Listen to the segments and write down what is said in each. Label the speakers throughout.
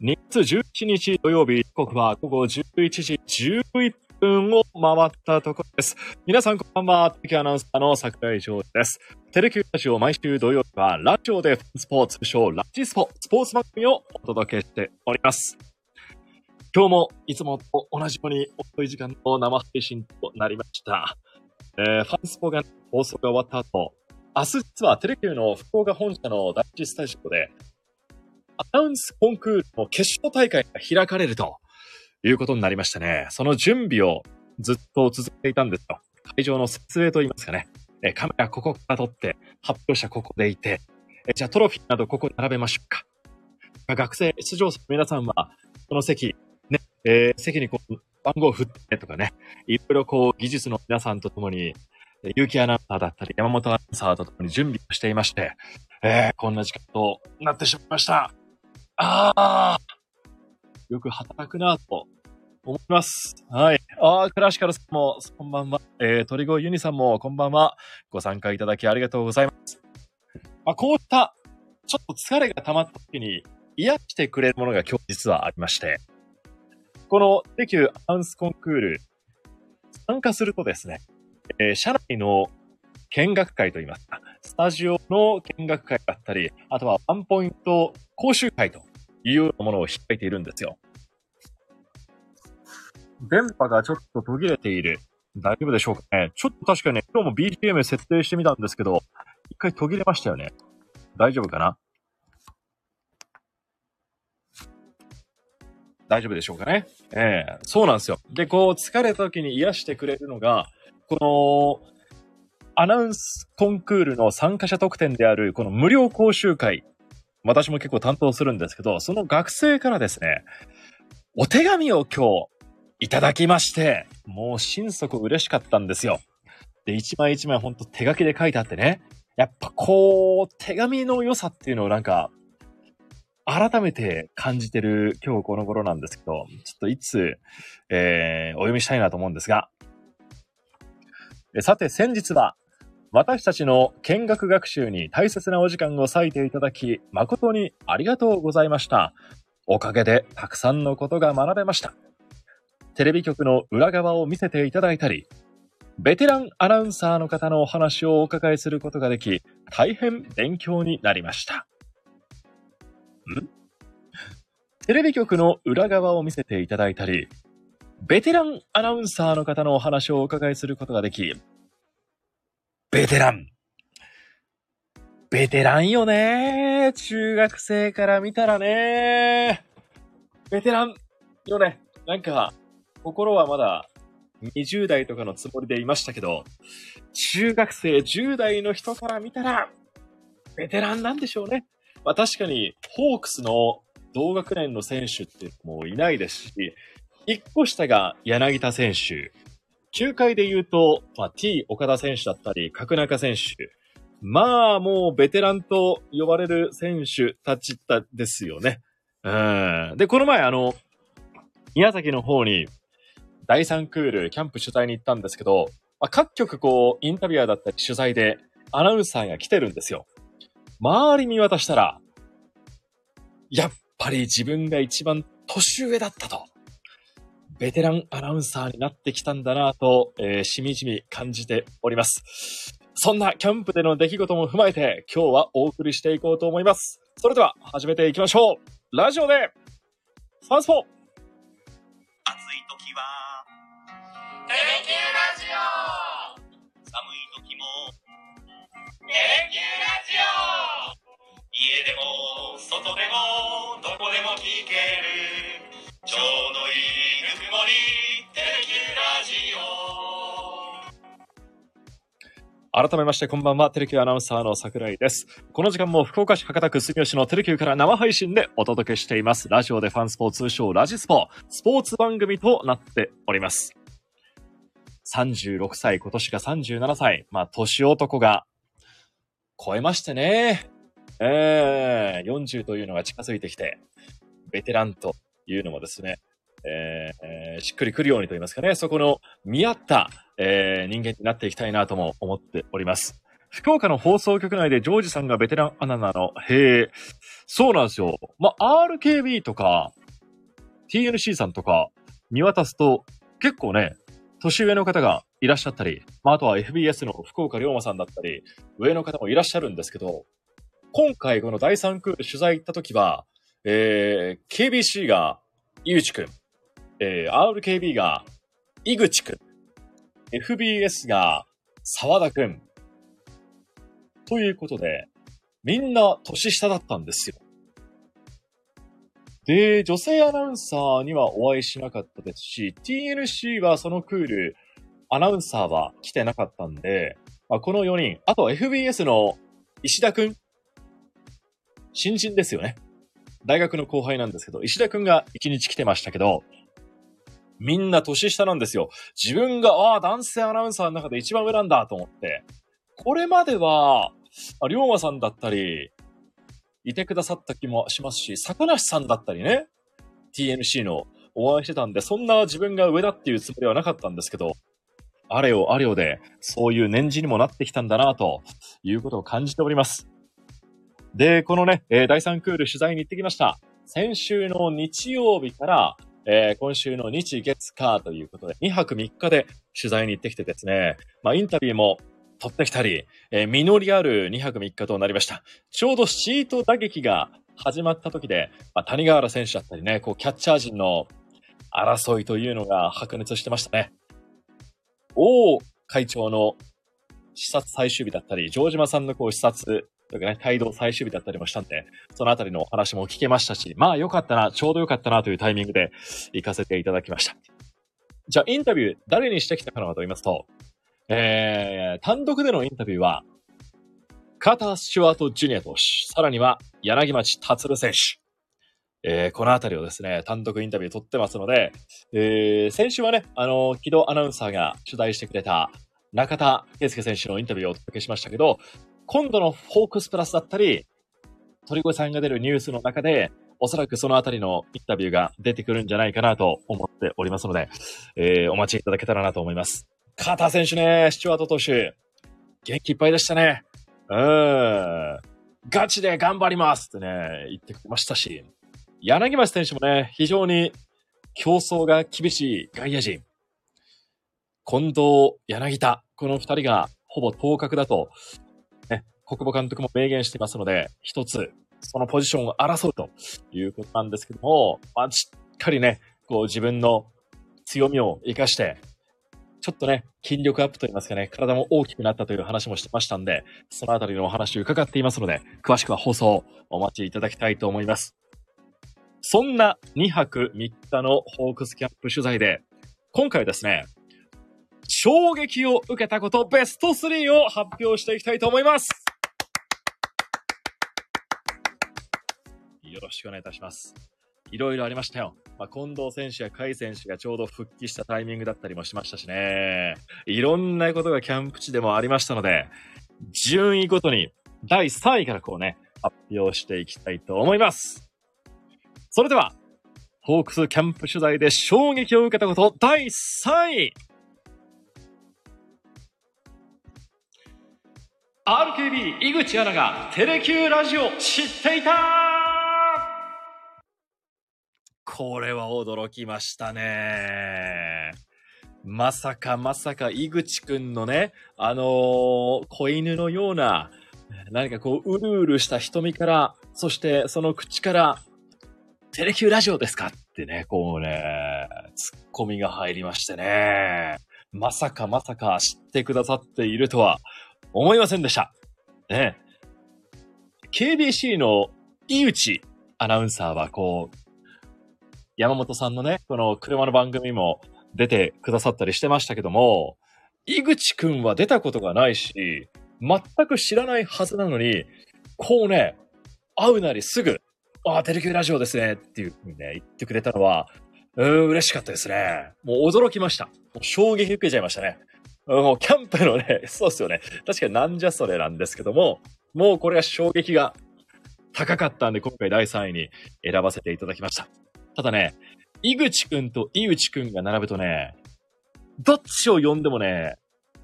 Speaker 1: 2月17日土曜日、時刻は午後11時11分を回ったところです。皆さんこんばんは、テレキアナウンサーの桜井翔です。テレキューラジオ毎週土曜日はラジオでスポーツ、通称ラジスポ、スポーツ番組をお届けしております。今日もいつもと同じように遅い時間の生配信となりました。えー、ファンスポが放送が終わった後、明日実はテレキューの福岡本社の第一スタジオで、アナウンスコンクールの決勝大会が開かれるということになりましてね、その準備をずっと続けていたんですよ。会場の設営といいますかね、えカメラここから撮って、発表者ここでいて、えじゃあトロフィーなどここに並べましょうか。学生出場者の皆さんは、この席、ね、えー席にこう番号を振ってとかね、いろいろこう技術の皆さんと共に、え結城アナウンサーだったり、山本アナウンサーと共に準備をしていまして、えーこんな時間となってしまいました。ああ、よく働くなと思います。はい。ああ、クラシカルさんも、こんばんは。えー、鳥越ユニさんも、こんばんは。ご参加いただきありがとうございます。まあ、こうした、ちょっと疲れが溜まった時に、癒してくれるものが今日実はありまして、このテキュアンスコンクール、参加するとですね、えー社内の見学会といいますか、スタジオの見学会だったり、あとはワンポイント講習会というようなものを開いているんですよ。電波がちょっと途切れている。大丈夫でしょうかねちょっと確かね、今日も BGM 設定してみたんですけど、一回途切れましたよね。大丈夫かな？大丈夫でしょうかね？ええそうなんですよ。で、こう、疲れた時に癒してくれるのが、この、アナウンスコンクールの参加者特典である、この無料講習会。私も結構担当するんですけど、その学生からですね、お手紙を今日いただきまして、もう心底嬉しかったんですよ。で、一枚一枚ほんと手書きで書いてあってね、やっぱこう、手紙の良さっていうのをなんか、改めて感じてる今日この頃なんですけど、ちょっといつ、えー、お読みしたいなと思うんですが、さて先日は、私たちの見学学習に大切なお時間を割いていただき、誠にありがとうございました。おかげでたくさんのことが学べました。テレビ局の裏側を見せていただいたり、ベテランアナウンサーの方のお話をお伺いすることができ、大変勉強になりました。ん？テレビ局の裏側を見せていただいたり、ベテランアナウンサーの方のお話をお伺いすることができ、ベテラン。ベテランよね中学生から見たらねベテランよね。なんか、心はまだ20代とかのつもりでいましたけど、中学生10代の人から見たら、ベテランなんでしょうね。まあ確かに、ホークスの同学年の選手ってもういないですし、1個下が柳田選手、球界で言うと、まあ、T 岡田選手だったり、角中選手。まあ、もうベテランと呼ばれる選手たちだですよね。うん。で、この前、あの、宮崎の方に、第3クール、キャンプ取材に行ったんですけど、まあ、各局こう、インタビュアーだったり取材で、アナウンサーが来てるんですよ。周り見渡したら、やっぱり自分が一番年上だったと。ベテランアナウンサーになってきたんだなと、えーしみじみ感じております。そんなキャンプでの出来事も踏まえて、今日はお送りしていこうと思います。それでは始めていきましょう。ラジオで、ファンスポ
Speaker 2: 暑い時は
Speaker 3: テレキューラジオ
Speaker 2: 寒い時も
Speaker 3: テレキューラジオ
Speaker 2: 家でも外でもどこでも聞けるちょうどいいぬくもりテレキュラジオ
Speaker 1: 改めましてこんばんは、テレキューアナウンサーの桜井です。この時間も福岡市博多区住吉のテレキューから生配信でお届けしています。ラジオでファンスポーツ通称ラジスポ、スポーツ番組となっております。36歳、今年が37歳、まあ、年男が超えましてね。えー、40というのが近づいてきて、ベテランというのもですね、えーしっくりくるようにと言いますかね、そこの見合った、えー人間になっていきたいなとも思っております。福岡の放送局内でジョージさんがベテランアナなの。へえ。そうなんですよ。まあ、RKB とか、TNC さんとか見渡すと、結構ね、年上の方がいらっしゃったり、まあ、あとは FBS の福岡龍馬さんだったり、上の方もいらっしゃるんですけど、今回この第3クール取材行った時は、えー、KBC が井口くん、えー、RKB が井口くん、FBS が沢田くん。ということで、みんな年下だったんですよ。で、女性アナウンサーにはお会いしなかったですし、TNC はそのクール、アナウンサーは来てなかったんで、まあ、この4人、あと FBS の石田くん。新人ですよね。大学の後輩なんですけど、石田くんが1日来てましたけど、みんな年下なんですよ。自分が、ああ、男性アナウンサーの中で一番上なんだと思って。これまでは、龍馬さんだったり、いてくださった気もしますし、坂梨さんだったりね、TNC のお会いしてたんで、そんな自分が上だっていうつもりはなかったんですけど、あれよあれよで、そういう年次にもなってきたんだな、ということを感じております。で、このね、えー、第3クール取材に行ってきました。先週の日曜日から、えー、今週の日月火ということで、2泊3日で取材に行ってきてですね、まあ、インタビューも取ってきたり、えー、実りある2泊3日となりました。ちょうどシート打撃が始まった時で、まあ、谷川原選手だったりね、こう、キャッチャー陣の争いというのが白熱してましたね。王会長の視察最終日だったり、城島さんのこう視察というかね、帯同最終日だったりもしたんで、そのあたりのお話も聞けましたし、まあ良かったな、ちょうど良かったなというタイミングで行かせていただきました。じゃあインタビュー誰にしてきたかなと言いますと、えー、単独でのインタビューは、カータ・スチュワート・ジュニア投手、さらには柳町達選手。えー、このあたりをですね、単独インタビュー取ってますので、えー、先週はね、あの、木戸アナウンサーが取材してくれた中田圭介選手のインタビューをお届けしましたけど、今度のフォークスプラスだったり、鳥越さんが出るニュースの中で、おそらくそのあたりのインタビューが出てくるんじゃないかなと思っておりますので、えー、お待ちいただけたらなと思います。カーター選手ね、スチュワート投手、元気いっぱいでしたね。うん。ガチで頑張りますってね、言ってくれましたし、柳町選手もね、非常に競争が厳しい外野陣。近藤、柳田、この二人がほぼ当確だと、国母監督も明言していますので、一つ、そのポジションを争うということなんですけども、まあ、しっかりね、こう自分の強みを活かして、ちょっとね、筋力アップといいますかね、体も大きくなったという話もしてましたんで、そのあたりのお話を伺っていますので、詳しくは放送をお待ちいただきたいと思います。そんな2泊3日のホークスキャンプ取材で、今回ですね、衝撃を受けたことベスト3を発表していきたいと思います。よろしくお願いいたします。いろいろありましたよ。まあ、近藤選手や甲斐選手がちょうど復帰したタイミングだったりもしましたしね。いろんなことがキャンプ地でもありましたので、順位ごとに第3位からこうね、発表していきたいと思います。それでは、ホークスキャンプ取材で衝撃を受けたこと第3位 RKB 井口アナがテレキューラジオ知っていたこれは驚きましたね。まさかまさか井口くんのね、あのー、子犬のような、何かこう、うるうるした瞳から、そしてその口から、テレキューラジオですかってね、こうね、ツッコミが入りましてね。まさかまさか知ってくださっているとは思いませんでした。ね。KBC の井内アナウンサーはこう、山本さんのね、この車の番組も出てくださったりしてましたけども、井口くんは出たことがないし、全く知らないはずなのに、こうね、会うなりすぐ、ああ、テレキュラジオですねっていうふうにね、言ってくれたのは、うん、嬉しかったですね。もう驚きました。もう衝撃受けちゃいましたね。もうキャンプのね、そうですよね。確かになんじゃそれなんですけども、もうこれは衝撃が高かったんで、今回第3位に選ばせていただきました。ただね、井口くんと井内くんが並ぶとね、どっちを呼んでもね、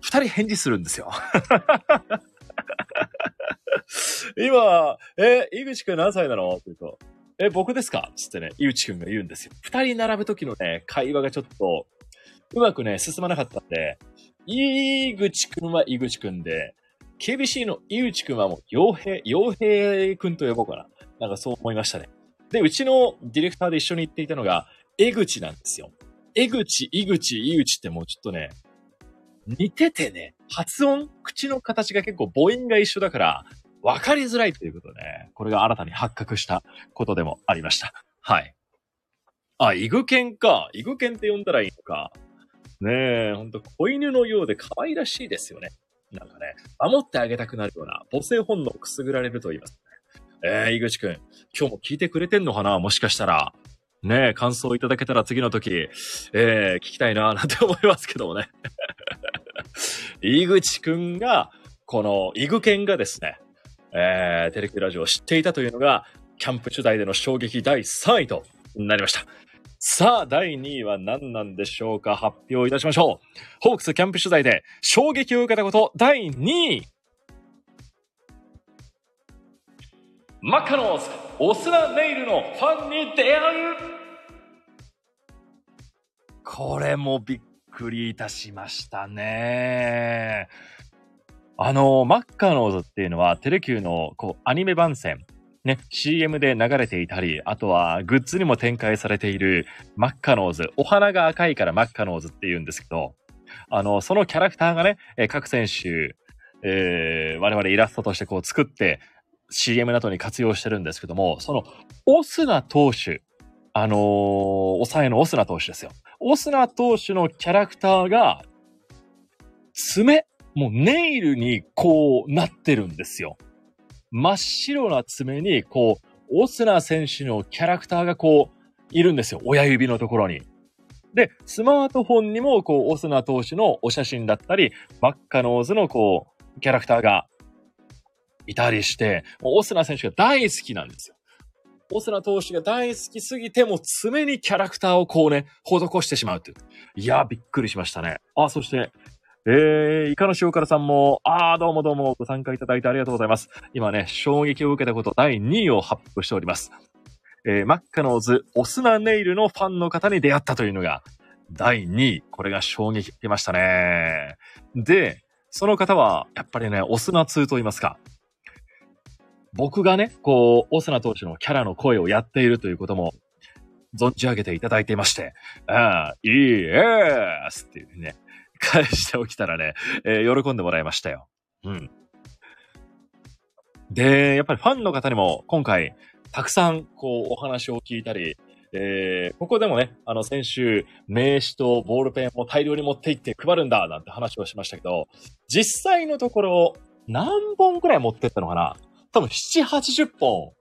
Speaker 1: 二人返事するんですよ。今、え、井口くん何歳なの？って言うと、え、僕ですか？つってね、井口くんが言うんですよ。二人並ぶ時のね、会話がちょっと、うまくね、進まなかったんで、井口くんは井口くんで、KBC の井口くんはもう、洋平、洋平くんと呼ぼうかな。なんかそう思いましたね。で、うちのディレクターで一緒に行っていたのが、江口なんですよ。江口、井口、井口ってもうちょっとね、似ててね、発音、口の形が結構母音が一緒だから、わかりづらいということね、これが新たに発覚したことでもありました。はい。あ、イグケンか。イグケンって呼んだらいいのか。ねえ、ほんと子犬のようで可愛らしいですよね。なんかね、守ってあげたくなるような母性本能をくすぐられると言います。えー、井口くん、今日も聞いてくれてんのかな？もしかしたら。ねえ、感想いただけたら次の時、えー、聞きたいななんて思いますけどもね。井口くんが、この、イグケンがですね、えー、テレキュラジオを知っていたというのが、キャンプ取材での衝撃第3位となりました。さあ、第2位は何なんでしょうか？発表いたしましょう。ホークスキャンプ取材で衝撃を受けたこと第2位。マッカノーズ、オスナネイルのファンに出会うこれもびっくりいたしましたね。あの、マッカノーズっていうのはテレキューのこうアニメ番宣、ね、CM で流れていたり、あとはグッズにも展開されているマッカノーズ。お花が赤いからマッカノーズって言うんですけど、あの、そのキャラクターがね、え各選手、えー我々イラストとしてこう作って、CM などに活用してるんですけども、その、オスナ投手、あのー抑えのオスナ投手ですよ。オスナ投手のキャラクターが、爪、もうネイルにこうなってるんですよ。真っ白な爪に、こう、オスナ選手のキャラクターがこう、いるんですよ。親指のところに。で、スマートフォンにも、こう、オスナ投手のお写真だったり、マッカノーズのこう、キャラクターがいたりして、もうオスナ選手が大好きなんですよ。オスナ投手が大好きすぎて、もう爪にキャラクターをこうね、施してしまうっていう。いや、びっくりしましたね。あ、そして、えー、イカの塩辛さんも、あー、どうもどうもご参加いただいてありがとうございます。今ね、衝撃を受けたこと第2位を発表しております。えー、マッカノーズ、オスナネイルのファンの方に出会ったというのが、第2位。これが衝撃受けましたね。で、その方は、やっぱりね、オスナ通と言いますか。僕がね、こう、オスナ投手のキャラの声をやっているということも、存じ上げていただいていまして、ああ、いいえーすっていうね、返しておきたらね、えー喜んでもらいましたよ。うん。で、やっぱりファンの方にも今回、たくさん、こう、お話を聞いたり、えーここでもね、あの、先週、名刺とボールペンを大量に持って行って配るんだ、なんて話をしましたけど、実際のところ、何本くらい持ってったのかな？多分7、80本、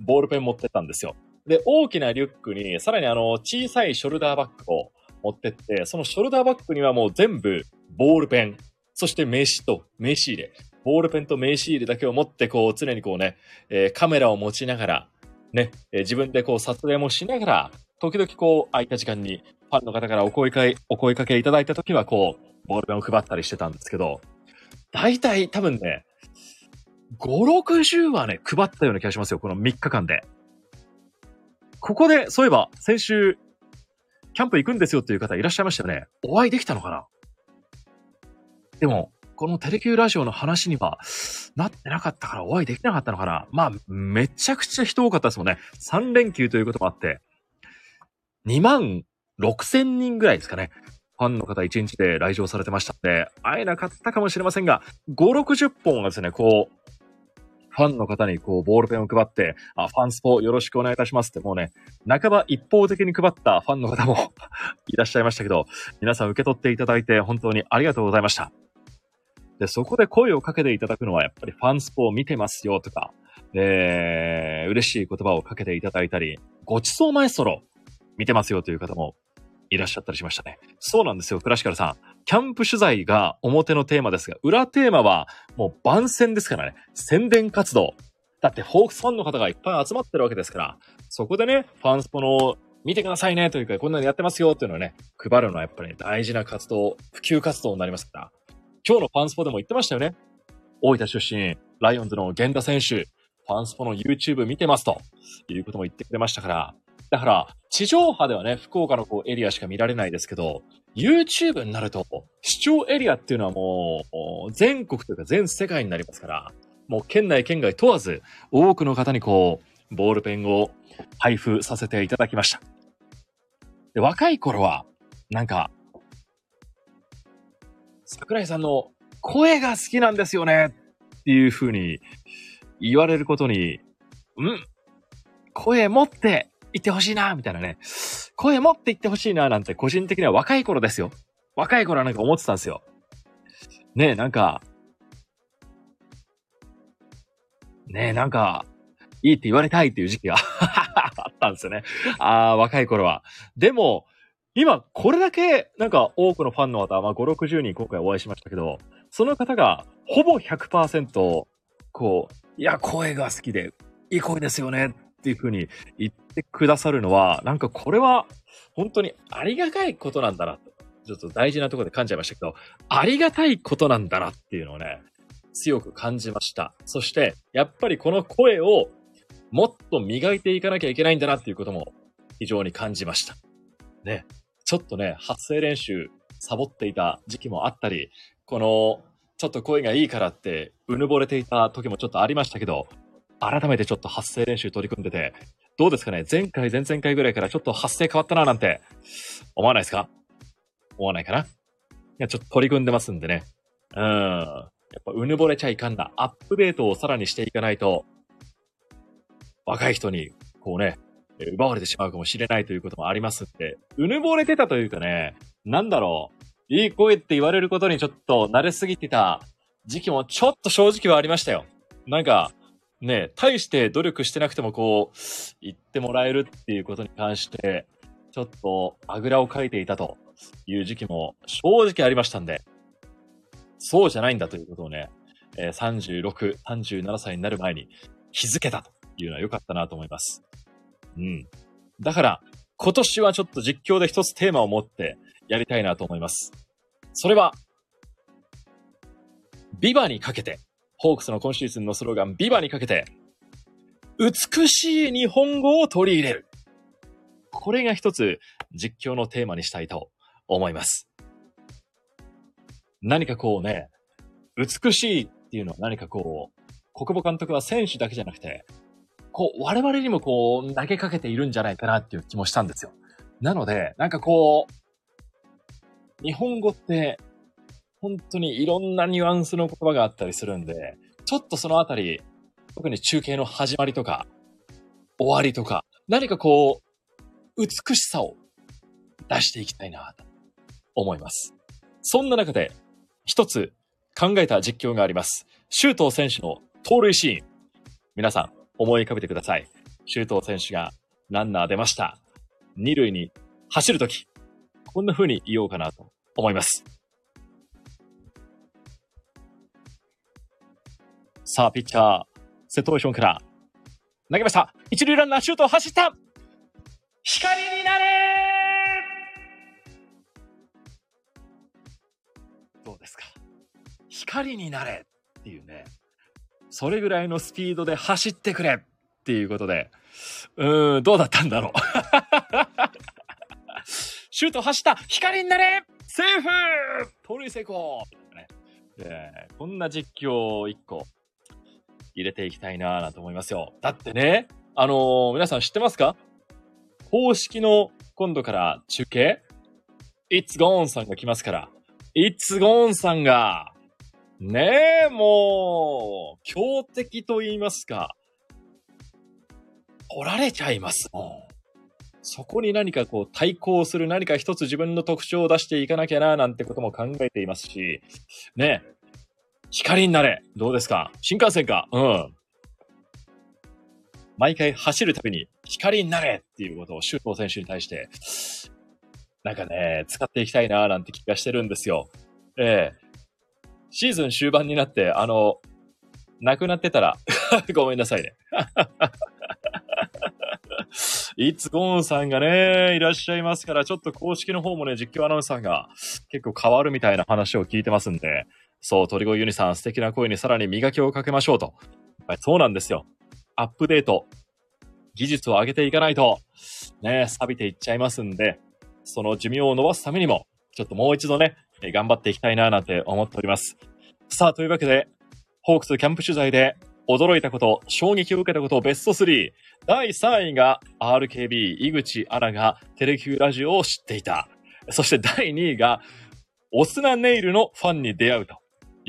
Speaker 1: ボールペン持ってったんですよ。で、大きなリュックに、さらにあの、小さいショルダーバッグを持ってって、そのショルダーバッグにはもう全部、ボールペン、そして名刺と名刺入れ、ボールペンと名刺入れだけを持って、こう、常にこうね、えーカメラを持ちながら、ね、えー自分でこう撮影もしながら、時々こう、空いた時間に、ファンの方からお声かけ、お声かけいただいた時は、こう、ボールペンを配ったりしてたんですけど、大体多分ね、5、60はね、配ったような気がしますよ、この3日間で。ここで、そういえば、先週、キャンプ行くんですよっていう方いらっしゃいましたよね。お会いできたのかな？でも、このテレキューラジオの話にはなってなかったからお会いできなかったのかな？まあ、めちゃくちゃ人多かったですもんね。3連休ということもあって、2万6千人ぐらいですかね。ファンの方1日で来場されてましたんで、会えなかったかもしれませんが、5、60本がですね、こう、ファンの方にこう、ボールペンを配って、あ、ファンスポよろしくお願いいたしますってもうね、半ば一方的に配ったファンの方も いらっしゃいましたけど、皆さん受け取っていただいて本当にありがとうございました。で、そこで声をかけていただくのはやっぱりファンスポを見てますよとか、えー、嬉しい言葉をかけていただいたり、ごちそうマエストロ見てますよという方もいらっしゃったりしましたね。そうなんですよ、クラシカルさん。キャンプ取材が表のテーマですが、裏テーマはもう番宣ですからね。宣伝活動。だってホークスファンの方がいっぱい集まってるわけですから、そこでね、ファンスポの見てくださいねというか、こんなのやってますよっていうのをね、配るのはやっぱり、ね、大事な活動、普及活動になりますから。今日のファンスポでも言ってましたよね。大分出身、ライオンズの源田選手、ファンスポの YouTube 見てますということも言ってくれましたから、だから、地上波ではね、福岡のこうエリアしか見られないですけど、YouTube になると、視聴エリアっていうのはもう、全国というか全世界になりますから、もう県内県外問わず、多くの方にこう、ボールペンを配布させていただきました。で、若い頃は、なんか、桜井さんの声が好きなんですよねっていう風に言われることに、うん声持って言ってほしいなみたいなね。声持って言ってほしいななんて個人的には若い頃ですよ。若い頃はなんか思ってたんですよ。ねえ、なんか、ねえ、なんか、いいって言われたいっていう時期が あったんですよね。ああ、若い頃は。でも、今、これだけ、なんか、多くのファンの方、まあ、5、60人今回お会いしましたけど、その方が、ほぼ100%、こう、いや、声が好きで、いい声ですよね、っていう風に言ってくださるのは、なんかこれは、本当にありがたいことなんだな、と。ちょっと大事なところで感じゃいましたけど、ありがたいことなんだなっていうのをね、強く感じました。そして、やっぱりこの声をもっと磨いていかなきゃいけないんだなっていうことも非常に感じました。ね。ちょっとね、発声練習サボっていた時期もあったり、この、ちょっと声がいいからって、うぬぼれていた時もちょっとありましたけど、改めてちょっと発声練習取り組んでて、どうですかね？前回、前々回ぐらいからちょっと発声変わったななんて、思わないですか？思わないかな？いや、ちょっと取り組んでますんでね。うん。やっぱうぬぼれちゃいかんな。アップデートをさらにしていかないと、若い人に、こうね、奪われてしまうかもしれないということもありますんで、うぬぼれてたというかね、なんだろう、いい声って言われることにちょっと慣れすぎてた時期もちょっと正直はありましたよ。なんか、ね、大して努力してなくてもこう、言ってもらえるっていうことに関して、ちょっとあぐらをかいていたという時期も正直ありましたんで、そうじゃないんだということをね、え36、37歳になる前に気づけたというのは良かったなと思います。うん。だから、今年はちょっと実況で一つテーマを持ってやりたいなと思います。それは、ビバにかけて、ホークスの今シーズンのスローガン、ビバにかけて、美しい日本語を取り入れる。これが一つ実況のテーマにしたいと思います。何かこうね、美しいっていうのは何かこう、国母監督は選手だけじゃなくて、こう、我々にもこう、投げかけているんじゃないかなっていう気もしたんですよ。なので、なんかこう、日本語って、本当にいろんなニュアンスの言葉があったりするんで、ちょっとそのあたり、特に中継の始まりとか、終わりとか、何かこう、美しさを出していきたいなと思います。そんな中で、一つ考えた実況があります。周東選手の盗塁シーン。皆さん、思い浮かべてください。周東選手がランナー出ました。二塁に走るとき、こんな風に言おうかなと思います。さあ、ピッチャー、セットポジションから投げました。一塁ランナー、シュートを走った。光になれどうですか？光になれっていうね、それぐらいのスピードで走ってくれっていうことで、うーん、どうだったんだろう。シュート走った。光になれ！セーフ！盗塁成功、ね。えーこんな実況を一個入れていきたいなぁなんて思いますよ。だってね、あのー皆さん知ってますか？公式の今度から中継 ?It's Gone さんが来ますから。It's Gone さんが、ねえ、もう、強敵と言いますか、来られちゃいますもん。そこに何かこう対抗する何か一つ自分の特徴を出していかなきゃななんてことも考えていますし、ねえ、光になれどうですか？新幹線か？うん。毎回走るたびに光になれっていうことを周東選手に対して、なんかね、使っていきたいなーなんて気がしてるんですよ。ええシーズン終盤になって、あの、なくなってたら、ごめんなさいね。いつゴーンさんがね、いらっしゃいますから、ちょっと公式の方もね、実況アナウンサーが結構変わるみたいな話を聞いてますんで、そう、鳥越ユニさん、素敵な声にさらに磨きをかけましょうと。そうなんですよ。アップデート、技術を上げていかないと、ね、錆びていっちゃいますんで、その寿命を伸ばすためにも、ちょっともう一度ね、頑張っていきたいななんて思っております。さあ、というわけで、ホークスキャンプ取材で驚いたこと、衝撃を受けたことベスト3。第3位が RKB 井口アナがテレキューラジオを知っていた。そして第2位がオスナネイルのファンに出会うと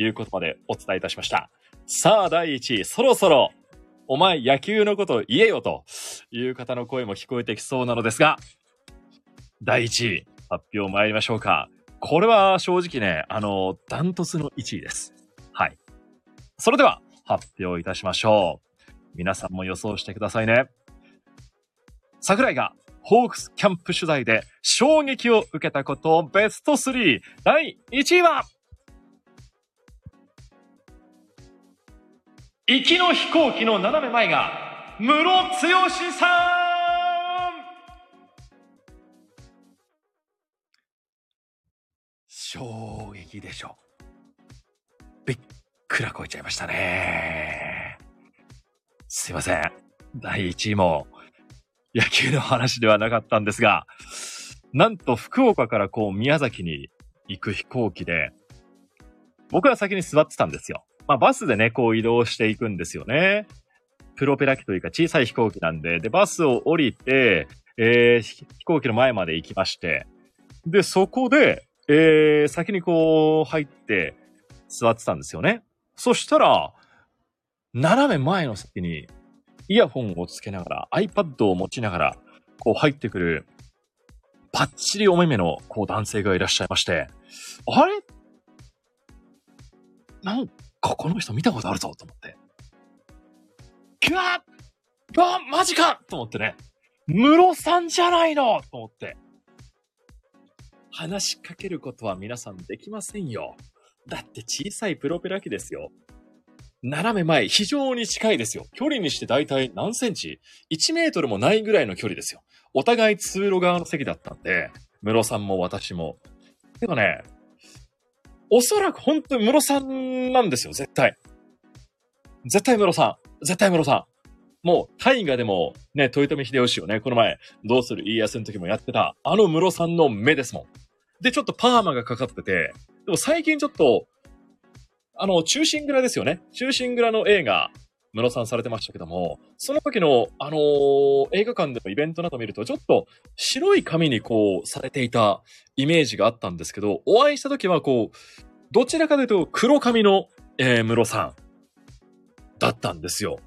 Speaker 1: いうことまでお伝えいたしました。さあ、第1位、そろそろお前野球のこと言えよという方の声も聞こえてきそうなのですが、第1位、発表参りましょうか。これは正直ね、あの、ダントツの1位です。はい。それでは、発表いたしましょう。皆さんも予想してくださいね。桜井がホークスキャンプ取材で衝撃を受けたことベスト3第1位は行きの飛行機の斜め前が室剛さん衝撃でしょ。びっくら超えちゃいましたね。すいません。第1位も野球の話ではなかったんですが、なんと福岡からこう宮崎に行く飛行機で、僕は先に座ってたんですよ。まあバスでね、こう移動していくんですよね。プロペラ機というか小さい飛行機なんで、で、バスを降りて、えー、飛行機の前まで行きまして、で、そこで、えー、先にこう入って座ってたんですよね。そしたら、斜め前の席にイヤホンをつけながら、iPad を持ちながら、こう入ってくる、パッチリお目目の、こう男性がいらっしゃいまして、あれ？なんかこの人見たことあるぞと思って。キュワーわ、マジかと思ってね。ムロさんじゃないのと思って。話しかけることは皆さんできませんよ。だって小さいプロペラ機ですよ。斜め前、非常に近いですよ。距離にして大体何センチ ?1 メートルもないぐらいの距離ですよ。お互い通路側の席だったんで、室さんも私も。けどね、おそらく本当に室さんなんですよ、絶対。絶対室さん。絶対室さん。もう、大河でも、ね、豊臣秀吉をね、この前、どうする家康の時もやってた、あの室さんの目ですもん。で、ちょっとパーマがかかってて、でも最近ちょっと、あの、中心蔵ですよね。中心蔵の映画、室さんされてましたけども、その時の、あのー、映画館でのイベントなど見ると、ちょっと白い紙にこう、されていたイメージがあったんですけど、お会いした時はこう、どちらかというと黒髪の、えー、室さんだったんですよ。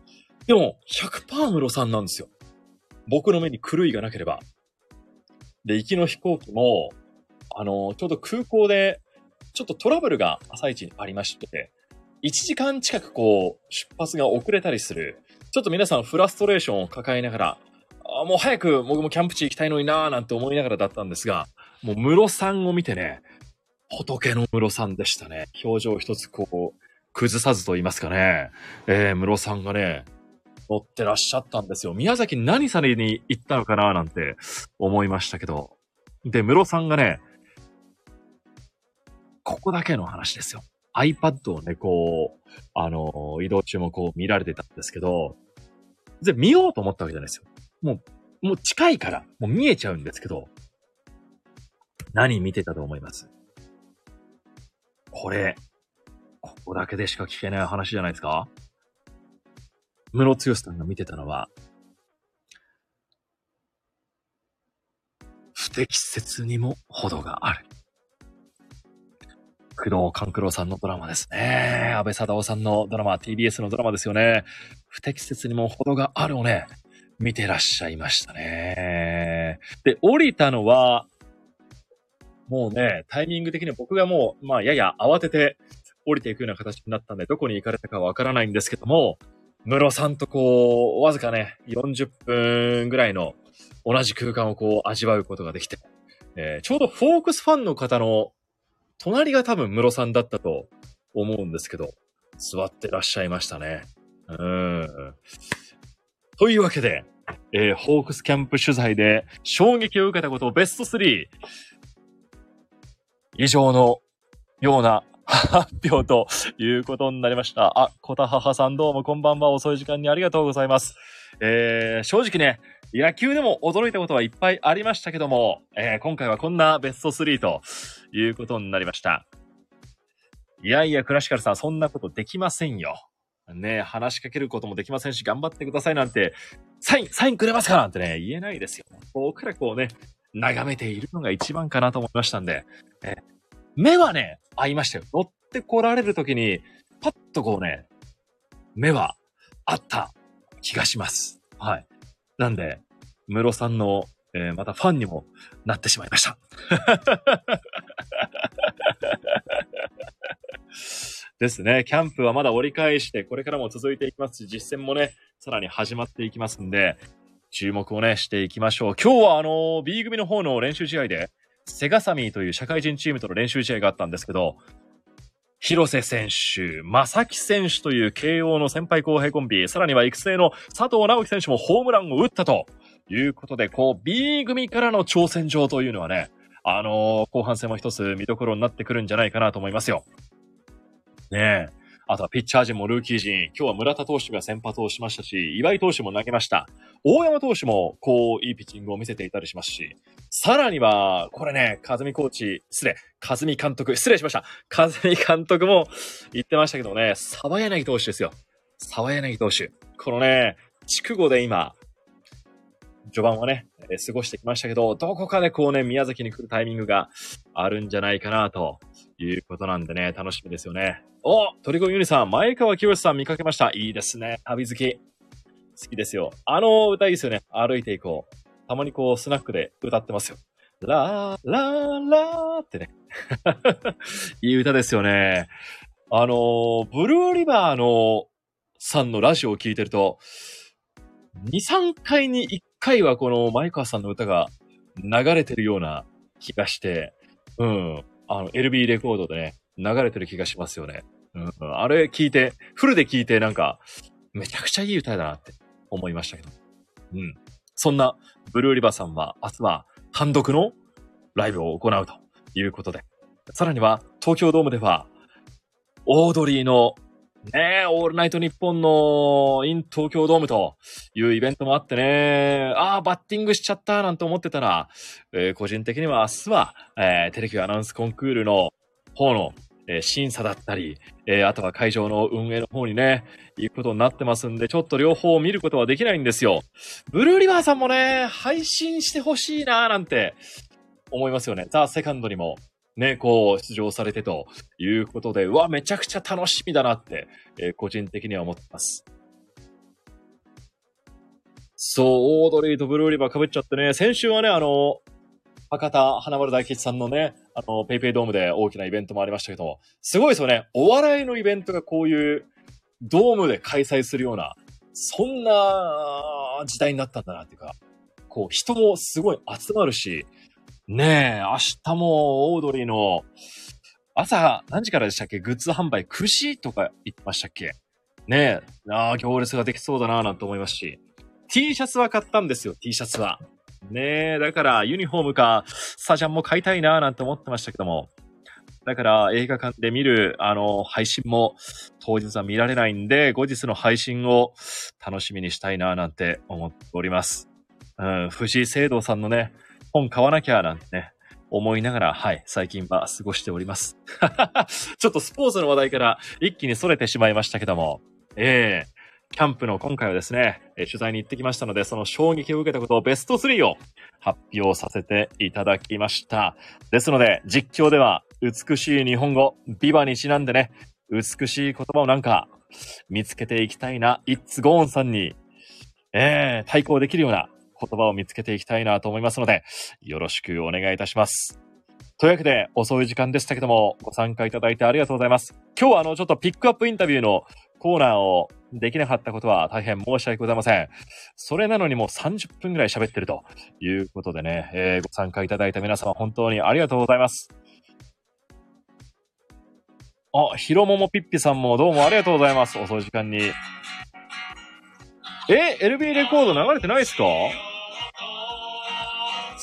Speaker 1: でも、100%室さんなんですよ。僕の目に狂いがなければ。で、行きの飛行機も、あのー、ちょうど空港でちょっとトラブルが朝一にありまして、1時間近くこう、出発が遅れたりする。ちょっと皆さんフラストレーションを抱えながら、あもう早く僕もキャンプ地行きたいのになーなんて思いながらだったんですが、もう室さんを見てね、仏の室さんでしたね。表情一つこう、崩さずと言いますかね。えー、室さんがね、乗ってらっしゃったんですよ。宮崎何されに行ったのかななんて思いましたけど。で、室さんがね、ここだけの話ですよ。iPad をね、こう、あの、移動中もこう見られてたんですけど、で、見ようと思ったわけじゃないですよ。もう、もう近いから、もう見えちゃうんですけど、何見てたと思います？これ、ここだけでしか聞けない話じゃないですか？室剛さんが見てたのは、不適切にも程がある。工藤官九郎さんのドラマですね。安倍貞夫さんのドラマ、TBS のドラマですよね。不適切にも程があるをね、見てらっしゃいましたね。で、降りたのは、もうね、タイミング的に僕がもう、まあ、やや慌てて降りていくような形になったんで、どこに行かれたかわからないんですけども、室さんとこう、わずかね、40分ぐらいの同じ空間をこう味わうことができて、えー、ちょうどフォークスファンの方の隣が多分室さんだったと思うんですけど、座ってらっしゃいましたね。うん。というわけで、えー、ホークスキャンプ取材で衝撃を受けたことをベスト3以上のような 発表ということになりました。あ、こたははさんどうもこんばんは。遅い時間にありがとうございます。えー、正直ね、野球でも驚いたことはいっぱいありましたけども、えー、今回はこんなベスト3ということになりました。いやいや、クラシカルさん、そんなことできませんよ。ね話しかけることもできませんし、頑張ってくださいなんて、サイン、サインくれますかなんてね、言えないですよ。僕らこうね、眺めているのが一番かなと思いましたんで、え目はね、合いましたよ。乗って来られる時に、パッとこうね、目はあった気がします。はい。なんで、ムロさんの、えーまたファンにもなってしまいました。ですね。キャンプはまだ折り返して、これからも続いていきますし、実践もね、さらに始まっていきますんで、注目をね、していきましょう。今日はあの B 組の方の練習試合で、セガサミーという社会人チームとの練習試合があったんですけど、広瀬選手、正木選手という慶応の先輩後輩コンビ、さらには育成の佐藤直樹選手もホームランを打ったということで、こう B 組からの挑戦状というのはね、あのー後半戦も一つ見どころになってくるんじゃないかなと思いますよ。ねえ。あとはピッチャー陣もルーキー陣、今日は村田投手が先発をしましたし、岩井投手も投げました。大山投手も、こう、いいピッチングを見せていたりしますし、さらには、これね、風見コーチ、失礼、風見監督、失礼しました。風見監督も言ってましたけどね、沢柳投手ですよ。沢柳投手。このね、筑後で今、序盤はね、え過ごしてきましたけど、どこかでこうね、宮崎に来るタイミングがあるんじゃないかな、ということなんでね、楽しみですよね。お鳥越ユニさん、前川清さん見かけました。いいですね。旅好き。好きですよ。あの歌いいですよね。歩いていこう。たまにこう、スナックで歌ってますよ。ラー、ラー、ラーってね。いい歌ですよね。あの、ブルーリバーのさんのラジオを聞いてると、2、3回に1回はこの前川さんの歌が流れてるような気がして、うん。あの、LB レコードでね、流れてる気がしますよね。うん。あれ聞いて、フルで聞いてなんか、めちゃくちゃいい歌だなって思いましたけど。うん。そんな、ブルーリバーさんは明日は単独のライブを行うということで。さらには、東京ドームでは、オードリーの、ねえ、オールナイトニッポンの in 東京ドームというイベントもあってね、ああ、バッティングしちゃったなんて思ってたら、えー個人的には明日は、えーテレビアナウンスコンクールの方の、えー審査だったり、えあとは会場の運営の方にね、行くことになってますんで、ちょっと両方見ることはできないんですよ。ブルーリバーさんもね、配信してほしいなーなんて思いますよね。ザ・セカンドにもね、こう出場されてということで、うわ、めちゃくちゃ楽しみだなって、えー個人的には思ってます。そう、オードリーとブルーリバー被っちゃってね、先週はね、あの、博多花丸大吉さんのね、あの、ペイペイドームで大きなイベントもありましたけど、すごいですよね。お笑いのイベントがこういうドームで開催するような、そんな時代になったんだなっていうか、こう人もすごい集まるし、ねえ、明日もオードリーの朝何時からでしたっけ？グッズ販売9時とか言ってましたっけ？ねえ、ああ、行列ができそうだななんて思いますし、T シャツは買ったんですよ、T シャツは。ねえ、だからユニフォームかスタジャンも買いたいななんて思ってましたけども、だから映画館で見るあの配信も当日は見られないんで、後日の配信を楽しみにしたいななんて思っております。うん、藤井聖堂さんのね、本買わなきゃなんてね、思いながら、はい、最近は過ごしております。ちょっとスポーツの話題から一気に逸れてしまいましたけども、ええキャンプの今回はですね、えー取材に行ってきましたので、その衝撃を受けたことをベスト3を発表させていただきました。ですので、実況では美しい日本語、ビバにちなんでね、美しい言葉をなんか見つけていきたいな、イッツゴーンさんに、えー、対抗できるような言葉を見つけていきたいなと思いますので、よろしくお願いいたします。というわけで、遅い時間でしたけども、ご参加いただいてありがとうございます。今日はあの、ちょっとピックアップインタビューのコーナーをできなかったことは大変申し訳ございません。それなのにもう30分ぐらい喋ってるということでね、えーご参加いただいた皆様本当にありがとうございます。あ、ひろももぴっぴさんもどうもありがとうございます。遅い時間に。え、LB レコード流れてないですか？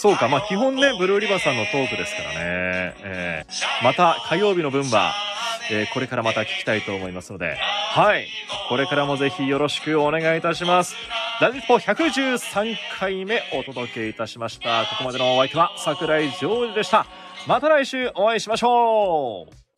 Speaker 1: そうか、まあ基本ね、ブルーリバーさんのトークですからね。えーまた火曜日の分は、えーこれからまた聞きたいと思いますので、はい。これからもぜひよろしくお願いいたします。ラジポ113回目お届けいたしました。ここまでのお相手は桜井ジョージでした。また来週お会いしましょう